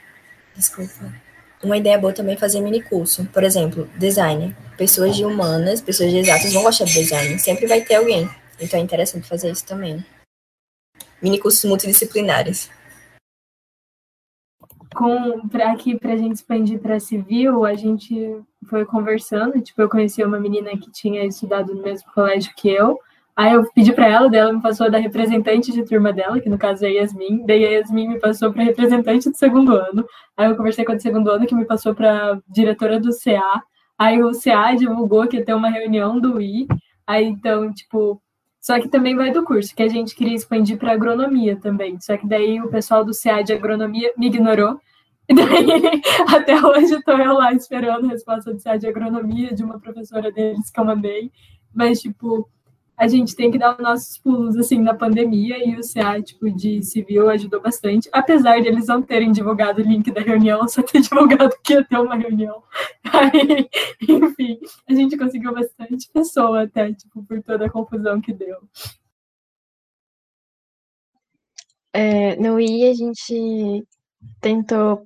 Desculpa uma ideia boa também é fazer mini curso. Por exemplo, design. Pessoas de humanas, pessoas de exatas vão gostar de design. Sempre vai ter alguém. Então é interessante fazer isso também. Mini cursos multidisciplinares. Com, pra, aqui, para a gente expandir para civil, a gente foi conversando. Tipo, eu conheci uma menina que tinha estudado no mesmo colégio que eu. Aí eu pedi para ela, dela me passou da representante de turma dela, que no caso é a Yasmin, daí a Yasmin me passou para representante do segundo ano. Aí eu conversei com a do segundo ano, que me passou para diretora do CA. Aí o CA divulgou que ia ter uma reunião do I. Aí então, tipo, só que também vai do curso, que a gente queria expandir para agronomia também. Só que daí o pessoal do CA de agronomia me ignorou. E daí, até hoje, estou eu lá esperando a resposta do CA de agronomia de uma professora deles que eu mandei. Mas, tipo, a gente tem que dar os nossos pulos, assim, na pandemia, e o CA, tipo, de civil ajudou bastante, apesar de eles não terem divulgado o link da reunião, só ter divulgado que ia ter uma reunião. Aí, enfim, a gente conseguiu bastante pessoa até, tipo, por toda a confusão que deu. É, no I, a gente tentou...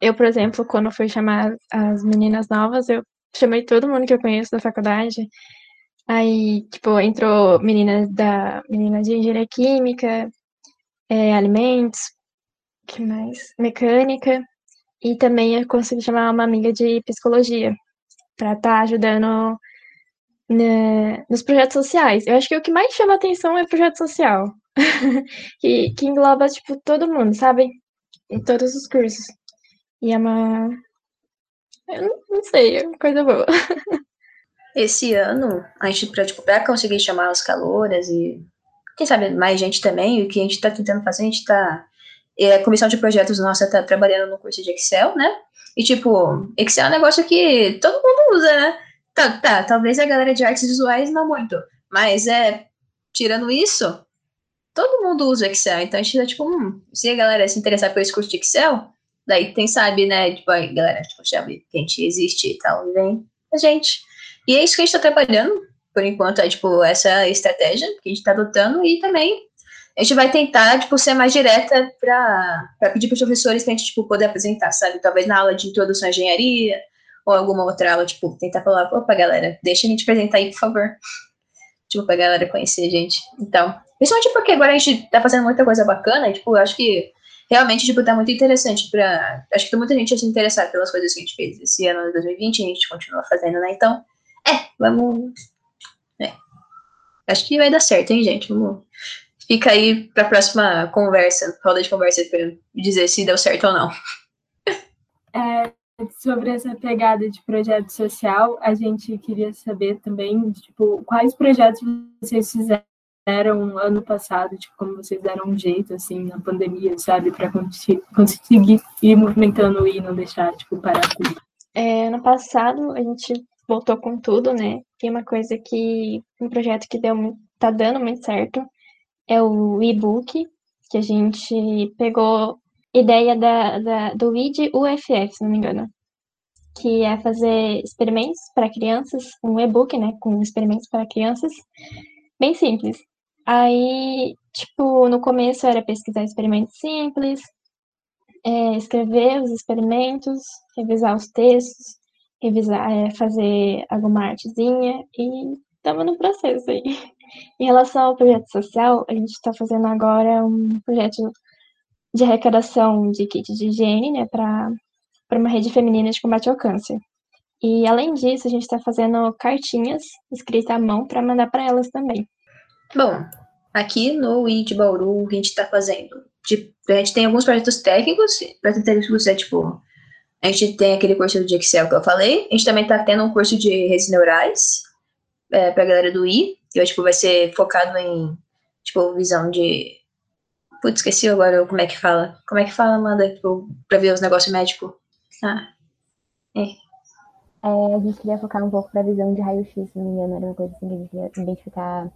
Eu, por exemplo, quando fui chamar as meninas novas, eu chamei todo mundo que eu conheço da faculdade, Aí, tipo, entrou meninas da menina de engenharia química, é, alimentos, que mais? Mecânica. E também eu consegui chamar uma amiga de psicologia para estar tá ajudando né, nos projetos sociais. Eu acho que o que mais chama atenção é projeto social. que, que engloba, tipo, todo mundo, sabe? Em todos os cursos. E é uma. Eu não sei, é uma coisa boa. Esse ano, a gente, pra, tipo, pra conseguir chamar as caloras e quem sabe mais gente também, o que a gente tá tentando fazer, a gente tá. é, A comissão de projetos nossa tá trabalhando no curso de Excel, né? E, tipo, Excel é um negócio que todo mundo usa, né? Tá, tá, talvez a galera de artes visuais não muito. Mas é. Tirando isso, todo mundo usa Excel. Então a gente tá tipo, hum, se a galera se interessar por esse curso de Excel, daí quem sabe, né? Tipo, a galera, tipo, sabe que a gente existe e tal, vem a gente. E é isso que a gente tá trabalhando, por enquanto, é tipo essa estratégia que a gente tá adotando e também a gente vai tentar, tipo, ser mais direta para pedir para os professores pra gente, tipo, poder apresentar, sabe? Talvez na aula de introdução à engenharia ou alguma outra aula, tipo, tentar falar, opa, galera, deixa a gente apresentar aí, por favor. Tipo, pra galera conhecer a gente. Então, principalmente porque agora a gente tá fazendo muita coisa bacana, tipo, eu acho que realmente, tipo, tá muito interessante pra... Acho que tem muita gente a se interessar pelas coisas que a gente fez esse ano de 2020 e a gente continua fazendo, né? Então, é, vamos... É. Acho que vai dar certo, hein, gente? Vamos... Fica aí pra próxima conversa, roda de conversa pra dizer se deu certo ou não. É, sobre essa pegada de projeto social, a gente queria saber também, tipo, quais projetos vocês fizeram ano passado, tipo, como vocês deram um jeito, assim, na pandemia, sabe, para conseguir ir movimentando e não deixar, tipo, parar tudo. É, ano passado a gente voltou com tudo, né? Tem uma coisa que, um projeto que deu, tá dando muito certo, é o e-book, que a gente pegou ideia da, da, do ID UFF, se não me engano, que é fazer experimentos para crianças, um e-book, né, com experimentos para crianças, bem simples. Aí, tipo, no começo era pesquisar experimentos simples, é, escrever os experimentos, revisar os textos, revisar, é, fazer alguma artezinha e estamos no processo aí. Em relação ao projeto social, a gente está fazendo agora um projeto de arrecadação de kit de higiene, né, para uma rede feminina de combate ao câncer. E além disso, a gente está fazendo cartinhas escritas à mão para mandar para elas também. Bom, aqui no de Bauru, a gente está fazendo? A gente tem alguns projetos técnicos, projetos técnicos é tipo, a gente tem aquele curso de Excel que eu falei, a gente também está tendo um curso de redes neurais é, para a galera do I, que tipo, vai ser focado em, tipo, visão de... Putz, esqueci agora como é que fala. Como é que fala, Amanda, tipo, para ver os negócios médicos? Ah, é. É, a gente queria focar um pouco para visão de raio-x, se não me engano, era uma coisa assim que a gente queria identificar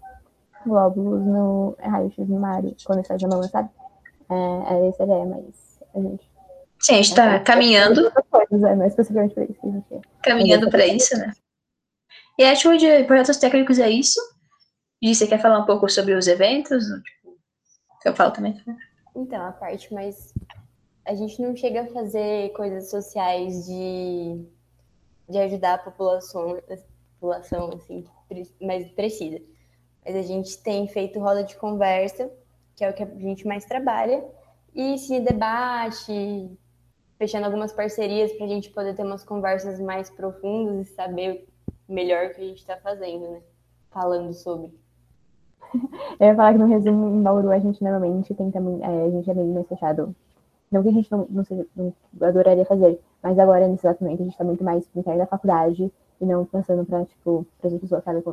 glóbulos no raio-x no mar, quando está de mão, sabe? É, era essa ideia, mas a gente. Sim, a gente está caminhando. Coisas, é, mas especificamente para isso que a gente quer. Caminhando para isso, né? E a show de projetos técnicos é isso. E você quer falar um pouco sobre os eventos? Tipo, eu falo também. Então, a parte mais. A gente não chega a fazer coisas sociais de, de ajudar a população, a população assim, mais precisa. Mas a gente tem feito roda de conversa, que é o que a gente mais trabalha, e se debate, fechando algumas parcerias para a gente poder ter umas conversas mais profundas e saber melhor o que a gente está fazendo, né? Falando sobre. Eu ia falar que no resumo, em Bauru, a gente normalmente tenta, é, a gente é meio mais fechado. Não que a gente não, não, seja, não adoraria fazer, mas agora, nesse exato momento, a gente está muito mais interno da faculdade e não pensando para, tipo, para as outras locais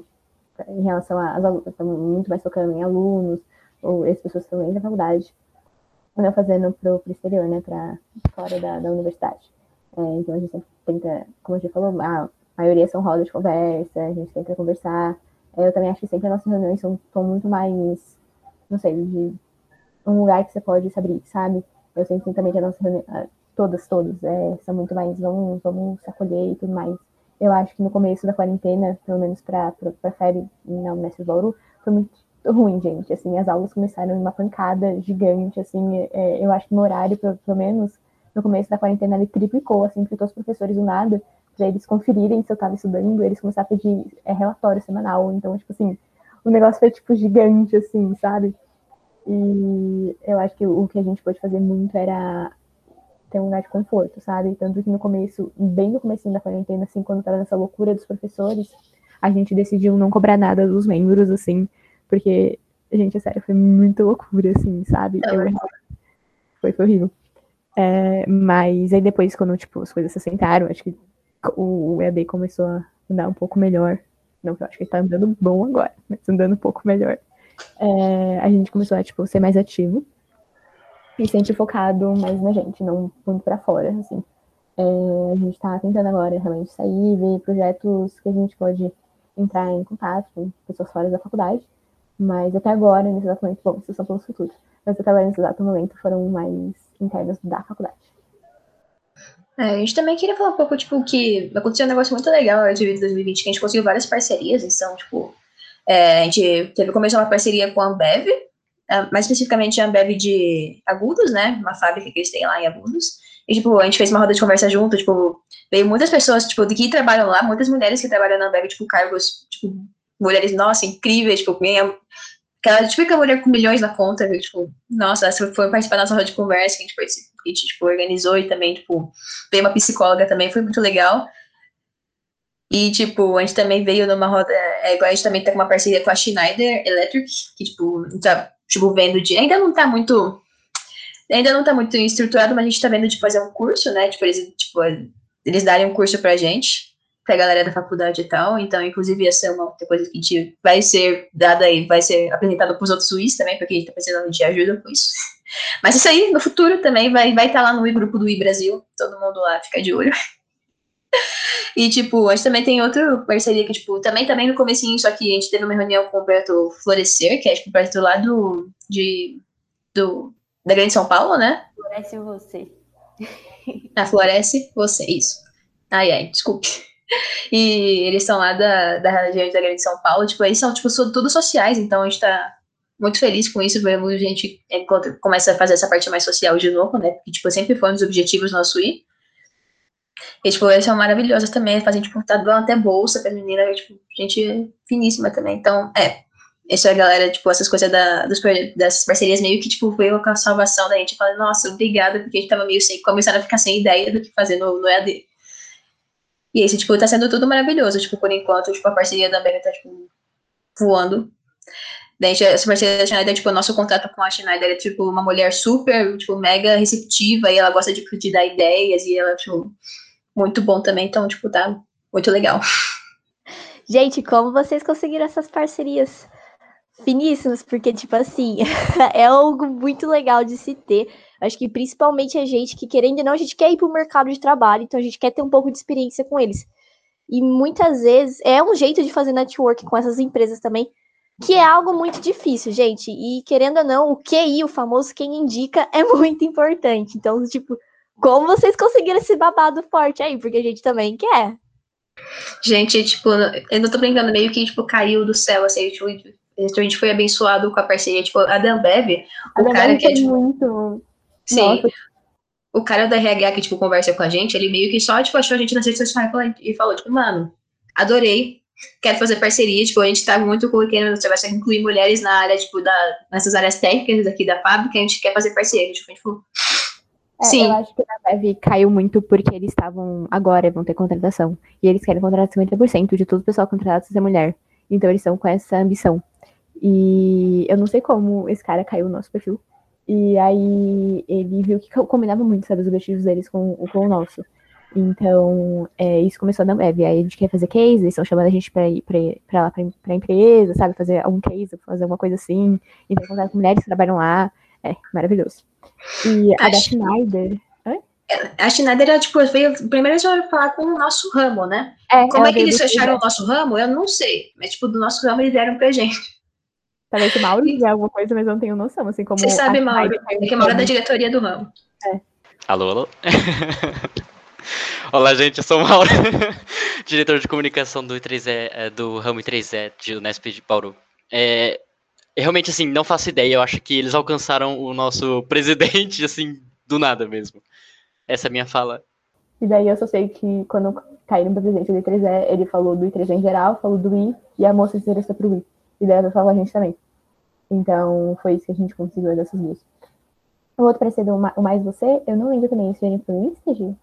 em relação às alunas, estamos muito mais focando em alunos, ou as pessoas que estão dentro da faculdade, não fazendo para o exterior, né, para fora da, da universidade. É, então a gente sempre tenta, como a gente falou, a maioria são rodas de conversa, a gente tenta conversar. É, eu também acho que sempre as nossas reuniões são, são muito mais, não sei, de um lugar que você pode se abrir, sabe? Eu sempre também que a nossa reunião, todas, todas, é, são muito mais, vamos, vamos se acolher e tudo mais. Eu acho que no começo da quarentena, pelo menos para a FEB na Unesp Bauru, foi muito ruim, gente. Assim, as aulas começaram uma pancada gigante, assim, é, eu acho que no horário, pelo, pelo menos, no começo da quarentena, ele triplicou, assim, porque os professores do nada, para eles conferirem se eu estava estudando, eles começaram a pedir é, relatório semanal. Então, tipo assim, o negócio foi, tipo, gigante, assim, sabe? E eu acho que o que a gente pôde fazer muito era ter um lugar de conforto, sabe? Tanto que no começo, bem no começo da quarentena, assim, quando tava nessa loucura dos professores, a gente decidiu não cobrar nada dos membros, assim, porque Gente, é sério, foi muito loucura, assim, sabe? Eu- foi, foi horrível. É, mas aí depois, quando, tipo, as coisas se assentaram, acho que o EAD começou a andar um pouco melhor. Não que eu acho que ele tá andando bom agora, mas andando um pouco melhor. É, a gente começou a, tipo, ser mais ativo e sempre focado mais na gente, não muito pra fora, assim. É, a gente tá tentando agora realmente sair, ver projetos que a gente pode entrar em contato com pessoas fora da faculdade, mas até agora, nesse exato momento, bom, são pelos futuros, mas até agora, nesse exato momento, foram mais internos da faculdade. É, a gente também queria falar um pouco, tipo, que aconteceu um negócio muito legal de 2020, que a gente conseguiu várias parcerias, então, tipo, é, a gente teve, começou uma parceria com a Ambev, é, mais especificamente a Ambev de Agudos, né, uma fábrica que eles têm lá em Agudos, e, tipo, a gente fez uma roda de conversa junto, tipo, veio muitas pessoas, tipo, que trabalham lá, muitas mulheres que trabalham na Ambev, tipo, cargos, tipo, mulheres, nossa, incríveis, tipo, ganham aquela típica mulher com milhões na conta, viu? tipo, nossa, essa foi participar da nossa roda de conversa que a gente, a gente tipo, organizou e também, tipo, veio uma psicóloga também, foi muito legal. E, tipo, a gente também veio numa roda, é a gente também tá com uma parceria com a Schneider Electric, que, tipo, tá, tipo, vendo de, ainda não tá muito, ainda não tá muito estruturado, mas a gente tá vendo de fazer um curso, né, tipo, eles, tipo, eles darem um curso pra gente, pra galera da faculdade e tal, então, inclusive, essa é uma outra coisa que a gente vai ser dada aí, vai ser apresentado pros outros Suíços também, porque a gente tá precisando de ajuda com isso. Mas isso aí, no futuro também, vai estar vai tá lá no grupo do I Brasil, todo mundo lá fica de olho. E, tipo, a gente também tem outra parceria que, tipo, também, também no comecinho, só que a gente teve uma reunião com o Roberto Florescer, que é, tipo, perto lá do, de, do, da Grande São Paulo, né? Parece você. Na Floresce, você, isso. Ai, ai, desculpe. E eles são lá da, da região da Grande São Paulo, tipo, eles são, tipo, todos sociais, então a gente tá muito feliz com isso, vemos a gente encontra- começa a fazer essa parte mais social de novo, né, porque, tipo, sempre foi um dos objetivos nosso ir. E, tipo, eles são maravilhosos também, fazem, tipo, tá dando até bolsa pra menina, tipo, gente finíssima também, então, é, isso é a galera, tipo, essas coisas da, dos, das parcerias meio que, tipo, com a salvação da gente, falando, nossa, obrigada, porque a gente tava meio sem, começando a ficar sem ideia do que fazer no, no EAD. E esse, tipo, tá sendo tudo maravilhoso, tipo, por enquanto, tipo, a parceria da Bega tá, tipo, voando. Daí, essa parceria da Schneider, tipo, o nosso contrato com a Schneider é, tipo, uma mulher super, tipo, mega receptiva, e ela gosta de, de dar ideias, e ela, tipo, muito bom também, então, tipo, tá muito legal. Gente, como vocês conseguiram essas parcerias finíssimas? Porque, tipo assim, é algo muito legal de se ter. Acho que principalmente a gente que, querendo ou não, a gente quer ir para o mercado de trabalho, então a gente quer ter um pouco de experiência com eles. E muitas vezes é um jeito de fazer network com essas empresas também, que é algo muito difícil, gente. E querendo ou não, o QI, o famoso quem indica, é muito importante. Então, tipo, como vocês conseguiram esse babado forte aí? Porque a gente também quer. Gente, tipo, eu não tô brincando, meio que, tipo, caiu do céu, assim, tipo, a gente foi abençoado com a parceria, tipo, a Danbev, A o cara que é, tipo, muito. sim, Nossa. o cara da RH que, tipo, conversa com a gente, ele meio que só, tipo, achou a gente nas redes sociais e falou- tipo, mano, adorei, quero fazer parceria, tipo, a gente tá muito com- querendo, você vai incluir mulheres na área, tipo, da, nessas áreas técnicas aqui da fábrica, a gente quer fazer parceria, tipo, a gente falou, É, sim, Eu acho que na Bev caiu muito porque eles estavam. Agora vão ter contratação. E eles querem contratar 50% de todo o pessoal contratado ser mulher. Então eles estão com essa ambição. E eu não sei como esse cara caiu no nosso perfil. E aí ele viu que co- combinava muito, sabe, os objetivos deles com, o- com o nosso. Então, é, isso começou na web. Aí a gente quer fazer case, eles estão chamando a gente pra ir pra, pra lá pra, pra empresa, sabe? Fazer algum case, fazer alguma coisa assim. Então, contato com mulheres que trabalham lá. É, maravilhoso. E a da Acho- Schneider. a Schneider, ela, tipo, veio, primeiro eles vão falar com o nosso ramo, né? É, Como é que eles do fecharam o nosso ramo? Eu não sei, mas, tipo, do nosso ramo eles deram pra gente. Talvez o Mauro diga alguma coisa, mas eu não tenho noção. Assim como Você sabe, Mauro, é que Mauro é da diretoria do ramo. Alô, alô? Olá, gente, eu sou o Mauro, diretor de comunicação do I3E, é, do ramo I3E de Unesp de Bauru. É, realmente, assim, não faço ideia, eu acho que eles alcançaram o nosso presidente, assim, do nada mesmo. Essa é a minha fala. E daí eu só sei que quando caíram pro presidente do I3E, ele falou do I3E em geral, falou do I, e a moça se interessou pro I. E daí ela falou a gente também. Então foi isso que a gente conseguiu dessas duas. O outro Ma- o Mais Você, eu não lembro também, isso veio pro Insta, Gi?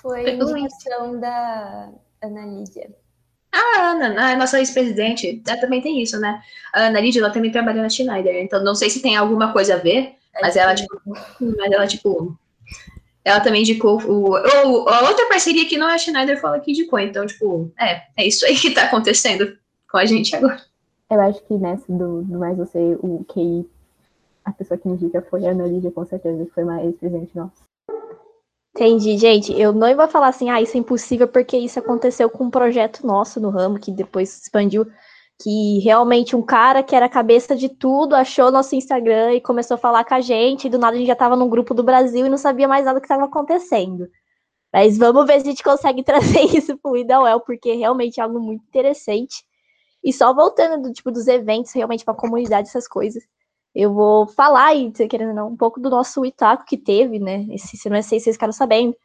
Foi Foi indicação da Ana Lídia. A Ana, a nossa ex-presidente, ela também tem isso, né? A Ana Lídia, ela também trabalha na Schneider, então não sei se tem alguma coisa a ver, mas ela, tipo, mas ela, tipo, ela também indicou o, o, a outra parceria que não é a Schneider fala que indicou, então, tipo, é, é isso aí que tá acontecendo com a gente agora. Eu acho que nessa do, do mais você, o QI, a pessoa que indica foi a Ana com certeza, que foi mais presente nossa. Entendi, gente. Eu não ia falar assim, ah, isso é impossível, porque isso aconteceu com um projeto nosso no ramo, que depois expandiu, que realmente um cara que era a cabeça de tudo achou nosso Instagram e começou a falar com a gente, e do nada a gente já estava num grupo do Brasil e não sabia mais nada do que estava acontecendo. Mas vamos ver se a gente consegue trazer isso pro Idawel, porque realmente é algo muito interessante. E só voltando do tipo dos eventos, realmente para a comunidade, essas coisas eu vou falar aí, querendo não, um pouco do nosso Itaco que teve, né? Esse, se não sei se vocês ficaram sabendo,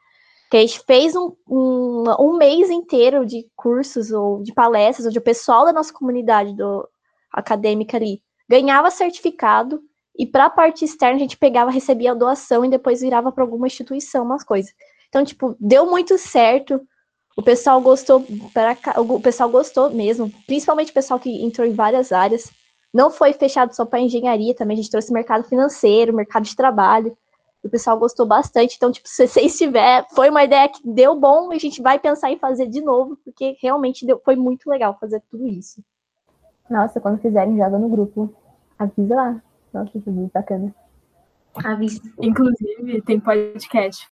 que a gente fez um, um, um, mês inteiro de cursos ou de palestras, onde o pessoal da nossa comunidade do, acadêmica ali ganhava certificado e para a parte externa a gente pegava, recebia a doação e depois virava para alguma instituição, umas coisas. Então, tipo, deu muito certo. O pessoal gostou, o pessoal gostou mesmo, principalmente o pessoal que entrou em várias áreas. Não foi fechado só para engenharia, também a gente trouxe mercado financeiro, mercado de trabalho. O pessoal gostou bastante. Então, tipo, se vocês tiver, foi uma ideia que deu bom e a gente vai pensar em fazer de novo, porque realmente deu, foi muito legal fazer tudo isso. Nossa, quando fizerem, joga no grupo. Avisa lá. Nossa, isso é muito bacana. Avisa. Inclusive, tem podcast.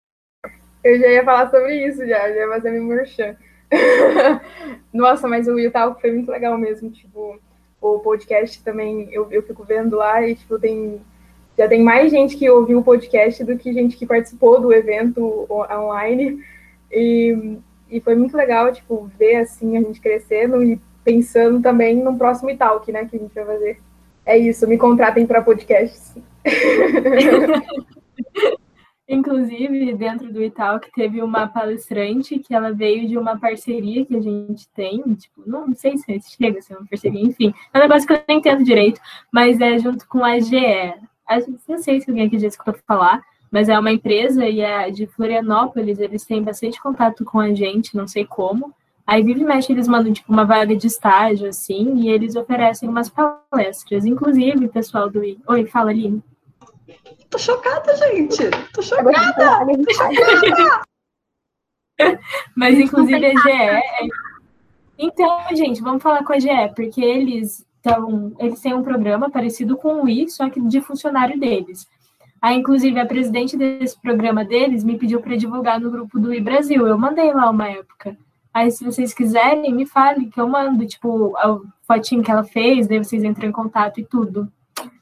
Eu já ia falar sobre isso, já, já ia fazer meu merchan. Nossa, mas o Utah foi muito legal mesmo, tipo, o podcast também, eu, eu fico vendo lá e, tipo, tem, já tem mais gente que ouviu o podcast do que gente que participou do evento online. E, e foi muito legal, tipo, ver, assim, a gente crescendo e pensando também no próximo Italk, né, que a gente vai fazer. É isso, me contratem para podcasts. Inclusive, dentro do Italk, teve uma palestrante que ela veio de uma parceria que a gente tem, tipo, não sei se chega a ser uma parceria, enfim, é um negócio que eu não entendo direito, mas é junto com a GE. A não sei se alguém aqui já escutou falar, mas é uma empresa e é de Florianópolis, eles têm bastante contato com a gente, não sei como. Aí, vive e mexe, eles mandam, tipo, uma vaga de estágio, assim, e eles oferecem umas palestras. Inclusive, pessoal do... Oi, fala, Aline. Tô chocada, gente. Tô chocada. Tô chocada. Mas, inclusive, a GE. É... Então, gente, vamos falar com a GE, porque eles estão. Eles têm um programa parecido com o I, só que de funcionário deles. Aí, inclusive, a presidente desse programa deles me pediu para divulgar no grupo do I Brasil. Eu mandei lá uma época. Aí, se vocês quiserem, me fale que eu mando, tipo, a fotinho que ela fez, daí vocês entram em contato e tudo.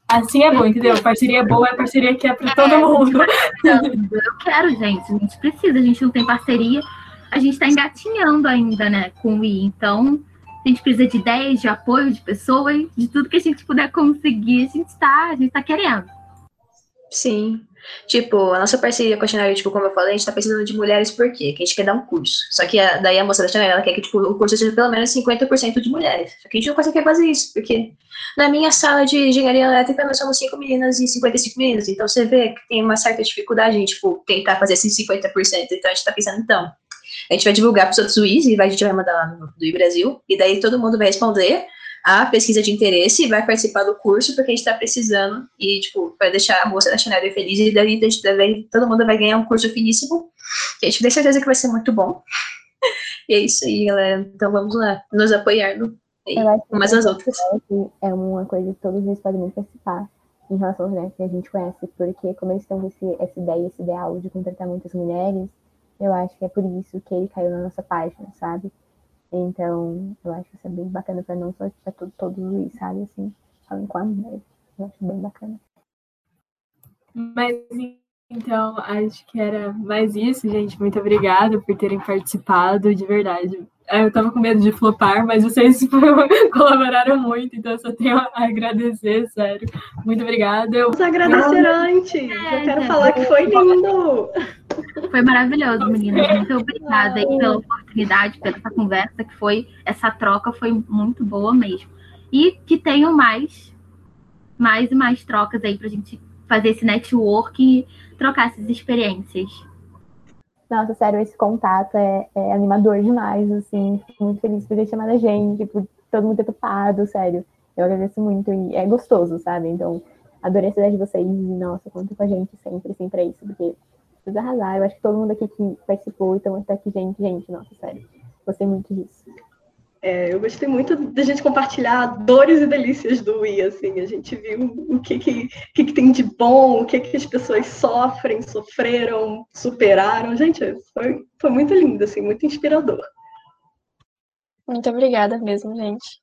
Assim é bom, entendeu? Parceria boa é parceria que é para todo mundo. Eu quero, gente. A gente precisa, a gente não tem parceria. A gente está engatinhando ainda, né, com o I. Então, a gente precisa de ideias, de apoio de pessoas, de tudo que a gente puder conseguir, a gente está, a gente está querendo. Sim. Tipo, a nossa parceria com a Chanel, tipo, como eu falei, a gente tá precisando de mulheres por quê? Que a gente quer dar um curso. Só que a, daí a moça da Chanel, ela quer que tipo, o curso seja pelo menos 50% de mulheres. Só que a gente não consegue fazer isso, porque na minha sala de engenharia elétrica nós somos 5 meninas e 55 meninos. Então você vê que tem uma certa dificuldade em, tipo, tentar fazer esses 50%. Então a gente tá pensando, então, a gente vai divulgar para os outros juízes e a gente vai mandar lá no do Brasil, e daí todo mundo vai responder a pesquisa de interesse e vai participar do curso, porque a gente está precisando, e, tipo, vai deixar a moça da Schneider feliz, e daí, daí todo mundo vai ganhar um curso finíssimo, que a gente tem certeza que vai ser muito bom. E é isso aí, galera. Então vamos lá, nos apoiar no, umas as outras. É uma coisa que todos eles podem participar em relação né, que a gente conhece, porque como eles estão com esse, essa ideia, esse ideal de contratar muitas mulheres, eu acho que é por isso que ele caiu na nossa página, sabe? Então, eu acho que isso é bem bacana para não só para todo, todos os sabe? Assim, falando com a mulher. Eu acho bem bacana. Mas então, acho que era mais isso, gente. Muito obrigada por terem participado, de verdade. Eu tava com medo de flopar, mas vocês colaboraram muito, então eu só tenho a agradecer, sério. Muito obrigada. Eu... Vamos agradecer antes. É, eu quero é, falar que foi lindo. Foi maravilhoso, meninas. Muito obrigada aí pela oportunidade, pela essa conversa, que foi, essa troca foi muito boa mesmo. E que tenham mais, mais e mais trocas aí pra gente fazer esse networking trocar essas experiências. nossa, sério, esse contato é, é animador demais, assim. Fico muito feliz por ter chamado a gente, por todo mundo ter topado, sério. Eu agradeço muito e é gostoso, sabe? Então, adorei essa ideia de vocês e, nossa, conta com a gente sempre, sempre é isso, porque precisa arrasar. Eu acho que todo mundo aqui que participou, então está aqui, gente, gente, nossa, sério. Gostei muito disso. É, eu gostei muito da gente compartilhar dores e delícias do Wii, assim, a gente viu o que que, que, que tem de bom, o que, que as pessoas sofrem, sofreram, superaram. Gente, foi, foi muito lindo, assim, muito inspirador. Muito obrigada mesmo, gente.